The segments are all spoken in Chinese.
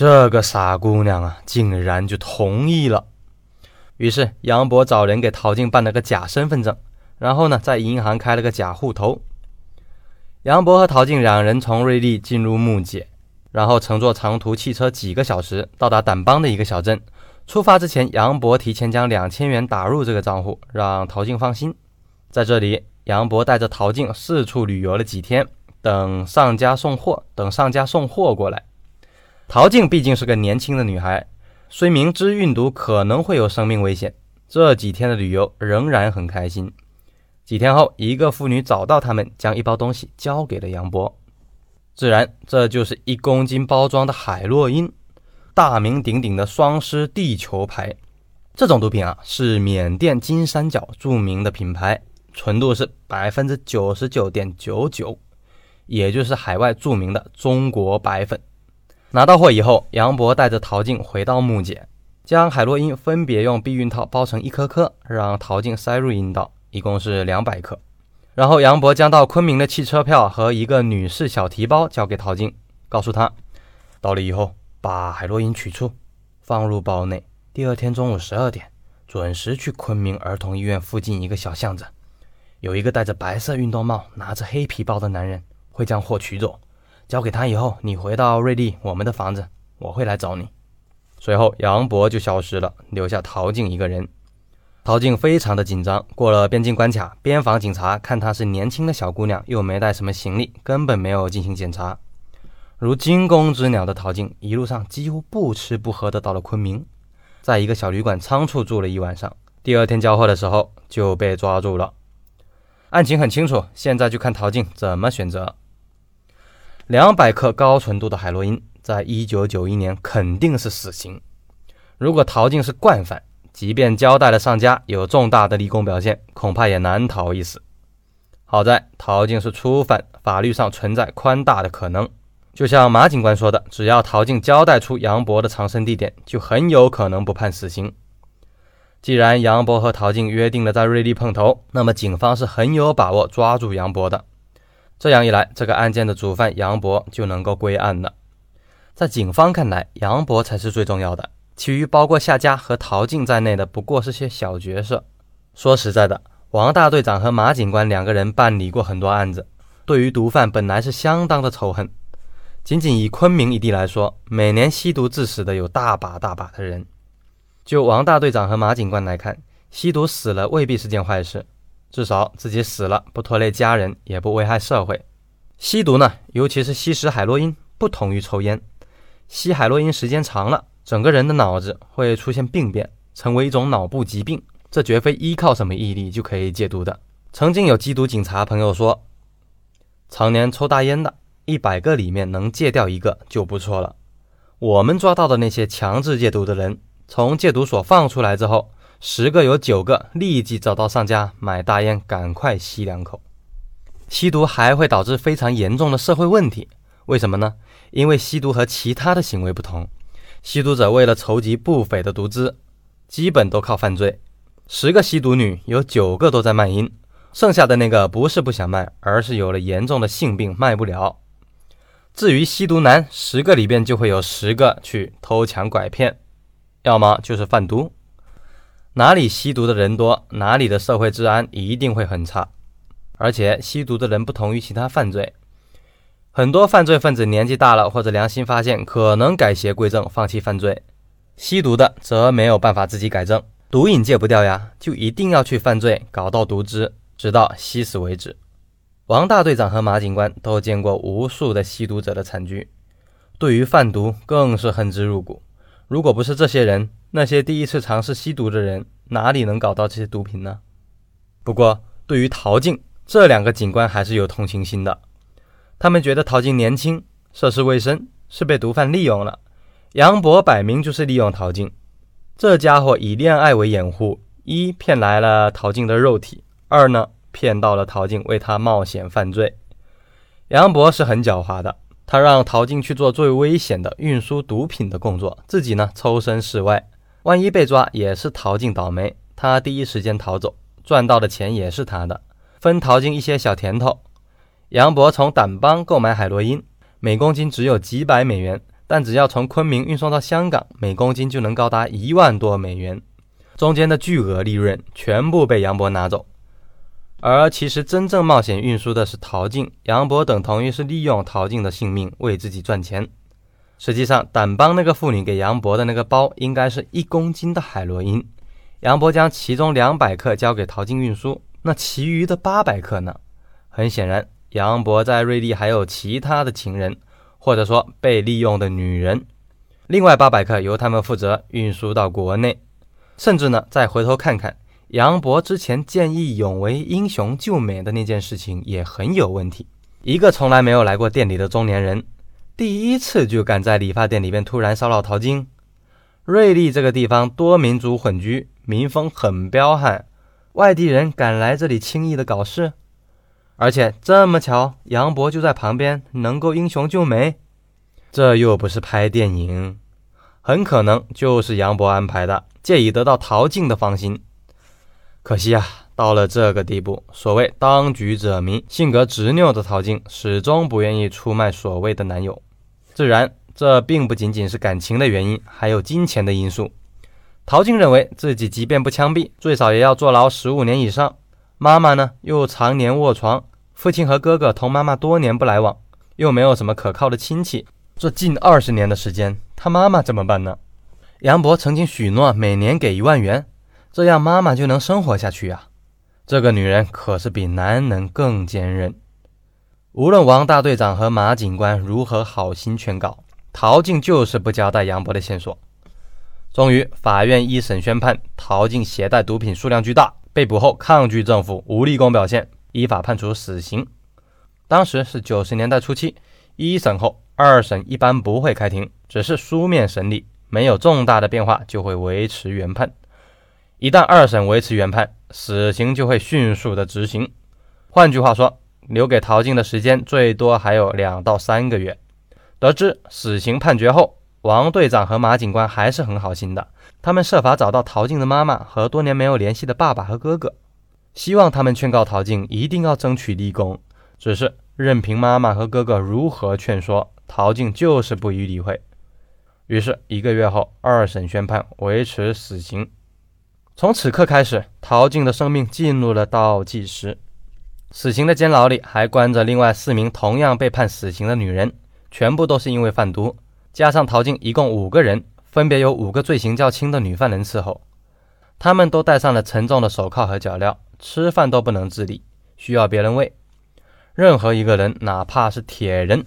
这个傻姑娘啊，竟然就同意了。于是杨博找人给陶静办了个假身份证，然后呢，在银行开了个假户头。杨博和陶静两人从瑞丽进入木姐，然后乘坐长途汽车几个小时到达掸邦的一个小镇。出发之前，杨博提前将两千元打入这个账户，让陶静放心。在这里，杨博带着陶静四处旅游了几天，等上家送货，等上家送货过来。陶静毕竟是个年轻的女孩，虽明知运毒可能会有生命危险，这几天的旅游仍然很开心。几天后，一个妇女找到他们，将一包东西交给了杨博。自然，这就是一公斤包装的海洛因，大名鼎鼎的双狮地球牌。这种毒品啊，是缅甸金三角著名的品牌，纯度是百分之九十九点九九，也就是海外著名的中国白粉。拿到货以后，杨博带着陶静回到木姐，将海洛因分别用避孕套包成一颗颗，让陶静塞入阴道，一共是两百克。然后杨博将到昆明的汽车票和一个女士小提包交给陶静，告诉她，到了以后把海洛因取出，放入包内。第二天中午十二点准时去昆明儿童医院附近一个小巷子，有一个戴着白色运动帽、拿着黑皮包的男人会将货取走。交给他以后，你回到瑞丽我们的房子，我会来找你。随后，杨博就消失了，留下陶静一个人。陶静非常的紧张，过了边境关卡，边防警察看她是年轻的小姑娘，又没带什么行李，根本没有进行检查。如惊弓之鸟的陶静，一路上几乎不吃不喝的到了昆明，在一个小旅馆仓促住了一晚上。第二天交货的时候就被抓住了。案情很清楚，现在就看陶静怎么选择。两百克高纯度的海洛因，在一九九一年肯定是死刑。如果陶静是惯犯，即便交代了上家有重大的立功表现，恐怕也难逃一死。好在陶静是初犯，法律上存在宽大的可能。就像马警官说的，只要陶静交代出杨博的藏身地点，就很有可能不判死刑。既然杨博和陶静约定了在瑞丽碰头，那么警方是很有把握抓住杨博的。这样一来，这个案件的主犯杨博就能够归案了。在警方看来，杨博才是最重要的，其余包括夏家和陶静在内的不过是些小角色。说实在的，王大队长和马警官两个人办理过很多案子，对于毒贩本来是相当的仇恨。仅仅以昆明一地来说，每年吸毒致死的有大把大把的人。就王大队长和马警官来看，吸毒死了未必是件坏事。至少自己死了不拖累家人，也不危害社会。吸毒呢，尤其是吸食海洛因，不同于抽烟。吸海洛因时间长了，整个人的脑子会出现病变，成为一种脑部疾病。这绝非依靠什么毅力就可以戒毒的。曾经有缉毒警察朋友说，常年抽大烟的，一百个里面能戒掉一个就不错了。我们抓到的那些强制戒毒的人，从戒毒所放出来之后。十个有九个立即找到上家买大烟，赶快吸两口。吸毒还会导致非常严重的社会问题，为什么呢？因为吸毒和其他的行为不同，吸毒者为了筹集不菲的毒资，基本都靠犯罪。十个吸毒女有九个都在卖淫，剩下的那个不是不想卖，而是有了严重的性病卖不了。至于吸毒男，十个里边就会有十个去偷抢拐骗，要么就是贩毒。哪里吸毒的人多，哪里的社会治安一定会很差。而且吸毒的人不同于其他犯罪，很多犯罪分子年纪大了或者良心发现，可能改邪归正，放弃犯罪。吸毒的则没有办法自己改正，毒瘾戒不掉呀，就一定要去犯罪，搞到毒资，直到吸死为止。王大队长和马警官都见过无数的吸毒者的惨剧，对于贩毒更是恨之入骨。如果不是这些人，那些第一次尝试吸毒的人哪里能搞到这些毒品呢？不过，对于陶静这两个警官还是有同情心的。他们觉得陶静年轻，涉世未深，是被毒贩利用了。杨博摆明就是利用陶静，这家伙以恋爱为掩护，一骗来了陶静的肉体，二呢骗到了陶静为他冒险犯罪。杨博是很狡猾的。他让陶静去做最危险的运输毒品的工作，自己呢抽身事外。万一被抓，也是陶静倒霉。他第一时间逃走，赚到的钱也是他的，分陶静一些小甜头。杨博从掸邦购买海洛因，每公斤只有几百美元，但只要从昆明运送到香港，每公斤就能高达一万多美元，中间的巨额利润全部被杨博拿走。而其实真正冒险运输的是陶静，杨博等同于是利用陶静的性命为自己赚钱。实际上，掸帮那个妇女给杨博的那个包应该是一公斤的海洛因，杨博将其中两百克交给淘金运输，那其余的八百克呢？很显然，杨博在瑞丽还有其他的情人。或者说被利用的女人，另外八百克由他们负责运输到国内，甚至呢，再回头看看杨博之前见义勇为、英雄救美的那件事情也很有问题。一个从来没有来过店里的中年人，第一次就敢在理发店里边突然骚扰淘金。瑞丽这个地方多民族混居，民风很彪悍，外地人敢来这里轻易的搞事？而且这么巧，杨博就在旁边，能够英雄救美，这又不是拍电影，很可能就是杨博安排的，借以得到陶静的芳心。可惜啊，到了这个地步，所谓当局者迷，性格执拗的陶静始终不愿意出卖所谓的男友。自然，这并不仅仅是感情的原因，还有金钱的因素。陶静认为自己即便不枪毙，最少也要坐牢十五年以上。妈妈呢，又常年卧床。父亲和哥哥同妈妈多年不来往，又没有什么可靠的亲戚，这近二十年的时间，他妈妈怎么办呢？杨博曾经许诺每年给一万元，这样妈妈就能生活下去呀。这个女人可是比男人更坚韧。无论王大队长和马警官如何好心劝告，陶静就是不交代杨博的线索。终于，法院一审宣判，陶静携带毒品数量巨大，被捕后抗拒政府，无立功表现。依法判处死刑。当时是九十年代初期，一审后二审一般不会开庭，只是书面审理，没有重大的变化就会维持原判。一旦二审维持原判，死刑就会迅速的执行。换句话说，留给陶静的时间最多还有两到三个月。得知死刑判决后，王队长和马警官还是很好心的，他们设法找到陶静的妈妈和多年没有联系的爸爸和哥哥。希望他们劝告陶静一定要争取立功，只是任凭妈妈和哥哥如何劝说，陶静就是不予理会。于是，一个月后，二审宣判维持死刑。从此刻开始，陶静的生命进入了倒计时。死刑的监牢里还关着另外四名同样被判死刑的女人，全部都是因为贩毒。加上陶静，一共五个人，分别有五个罪行较轻的女犯人伺候，他们都戴上了沉重的手铐和脚镣。吃饭都不能自理，需要别人喂。任何一个人，哪怕是铁人，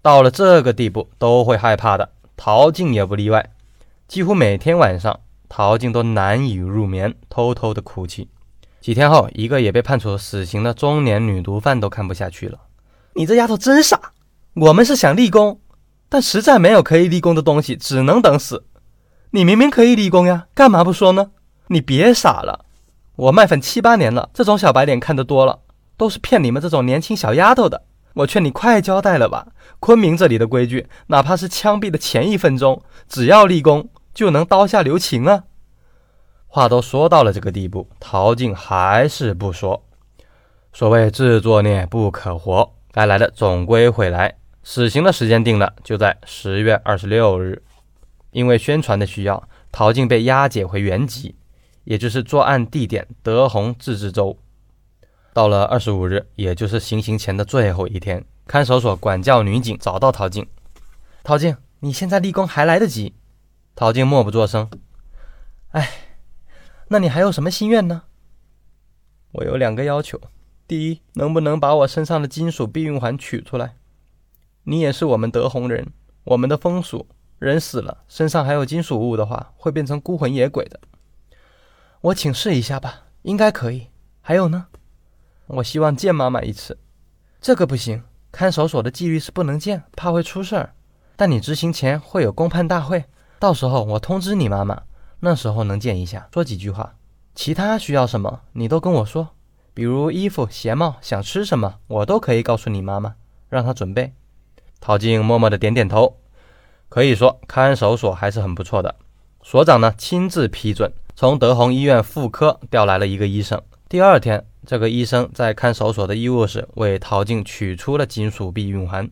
到了这个地步都会害怕的。陶静也不例外。几乎每天晚上，陶静都难以入眠，偷偷的哭泣。几天后，一个也被判处死刑的中年女毒贩都看不下去了：“你这丫头真傻！我们是想立功，但实在没有可以立功的东西，只能等死。你明明可以立功呀，干嘛不说呢？你别傻了。”我卖粉七八年了，这种小白脸看得多了，都是骗你们这种年轻小丫头的。我劝你快交代了吧！昆明这里的规矩，哪怕是枪毙的前一分钟，只要立功就能刀下留情啊！话都说到了这个地步，陶静还是不说。所谓自作孽不可活，该来的总归会来。死刑的时间定了，就在十月二十六日。因为宣传的需要，陶静被押解回原籍。也就是作案地点德宏自治州。到了二十五日，也就是行刑前的最后一天，看守所管教女警找到陶静。陶静，你现在立功还来得及。陶静默不作声。哎，那你还有什么心愿呢？我有两个要求：第一，能不能把我身上的金属避孕环取出来？你也是我们德宏人，我们的风俗，人死了身上还有金属物的话，会变成孤魂野鬼的。我请示一下吧，应该可以。还有呢，我希望见妈妈一次。这个不行，看守所的纪律是不能见，怕会出事儿。但你执行前会有公判大会，到时候我通知你妈妈，那时候能见一下，说几句话。其他需要什么，你都跟我说，比如衣服、鞋帽，想吃什么，我都可以告诉你妈妈，让她准备。陶静默默的点点头，可以说看守所还是很不错的。所长呢，亲自批准。从德宏医院妇科调来了一个医生。第二天，这个医生在看守所的医务室为陶静取出了金属避孕环。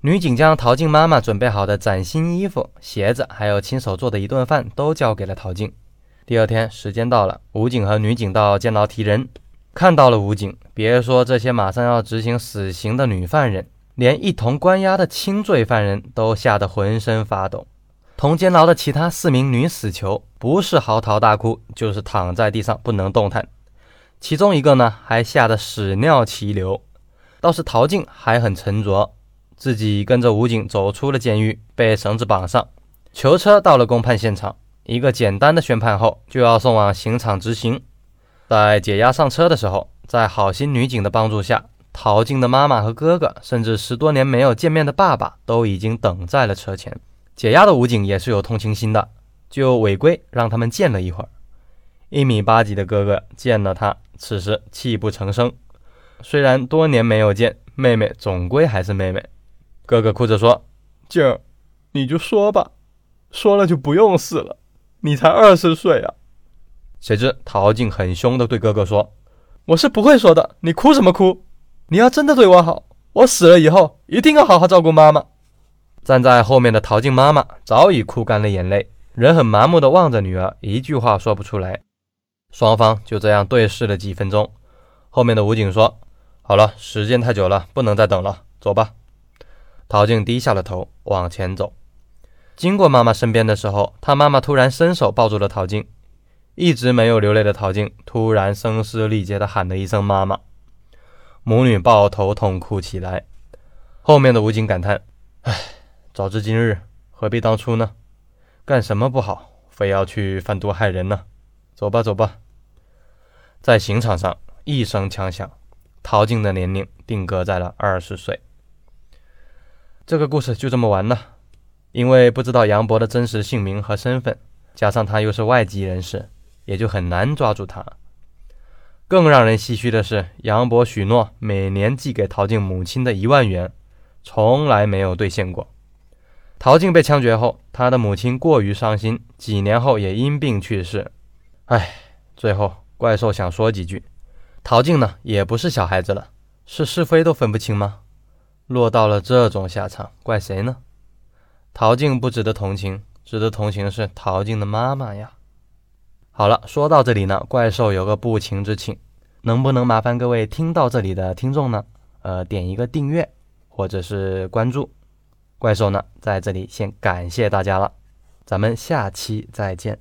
女警将陶静妈妈准备好的崭新衣服、鞋子，还有亲手做的一顿饭都交给了陶静。第二天，时间到了，武警和女警到监牢提人，看到了武警，别说这些马上要执行死刑的女犯人，连一同关押的轻罪犯人都吓得浑身发抖。同监牢的其他四名女死囚，不是嚎啕大哭，就是躺在地上不能动弹。其中一个呢，还吓得屎尿齐流。倒是陶静还很沉着，自己跟着武警走出了监狱，被绳子绑上，囚车到了公判现场。一个简单的宣判后，就要送往刑场执行。在解押上车的时候，在好心女警的帮助下，陶静的妈妈和哥哥，甚至十多年没有见面的爸爸，都已经等在了车前。解押的武警也是有同情心的，就违规让他们见了一会儿。一米八几的哥哥见了他，此时泣不成声。虽然多年没有见，妹妹总归还是妹妹。哥哥哭着说：“静儿，你就说吧，说了就不用死了。你才二十岁啊！”谁知陶静很凶的对哥哥说：“我是不会说的，你哭什么哭？你要真的对我好，我死了以后一定要好好照顾妈妈。”站在后面的陶静妈妈早已哭干了眼泪，人很麻木的望着女儿，一句话说不出来。双方就这样对视了几分钟，后面的武警说。好了，时间太久了，不能再等了，走吧。陶静低下了头，往前走。经过妈妈身边的时候，她妈妈突然伸手抱住了陶静。一直没有流泪的陶静突然声嘶力竭地喊了一声“妈妈”，母女抱头痛哭起来。后面的武警感叹：“唉，早知今日，何必当初呢？干什么不好，非要去贩毒害人呢？走吧，走吧。”在刑场上，一声枪响。陶静的年龄定格在了二十岁。这个故事就这么完了。因为不知道杨博的真实姓名和身份，加上他又是外籍人士，也就很难抓住他。更让人唏嘘的是，杨博许诺每年寄给陶静母亲的一万元，从来没有兑现过。陶静被枪决后，他的母亲过于伤心，几年后也因病去世。唉，最后怪兽想说几句。陶静呢，也不是小孩子了，是是非都分不清吗？落到了这种下场，怪谁呢？陶静不值得同情，值得同情的是陶静的妈妈呀。好了，说到这里呢，怪兽有个不情之请，能不能麻烦各位听到这里的听众呢？呃，点一个订阅或者是关注。怪兽呢，在这里先感谢大家了，咱们下期再见。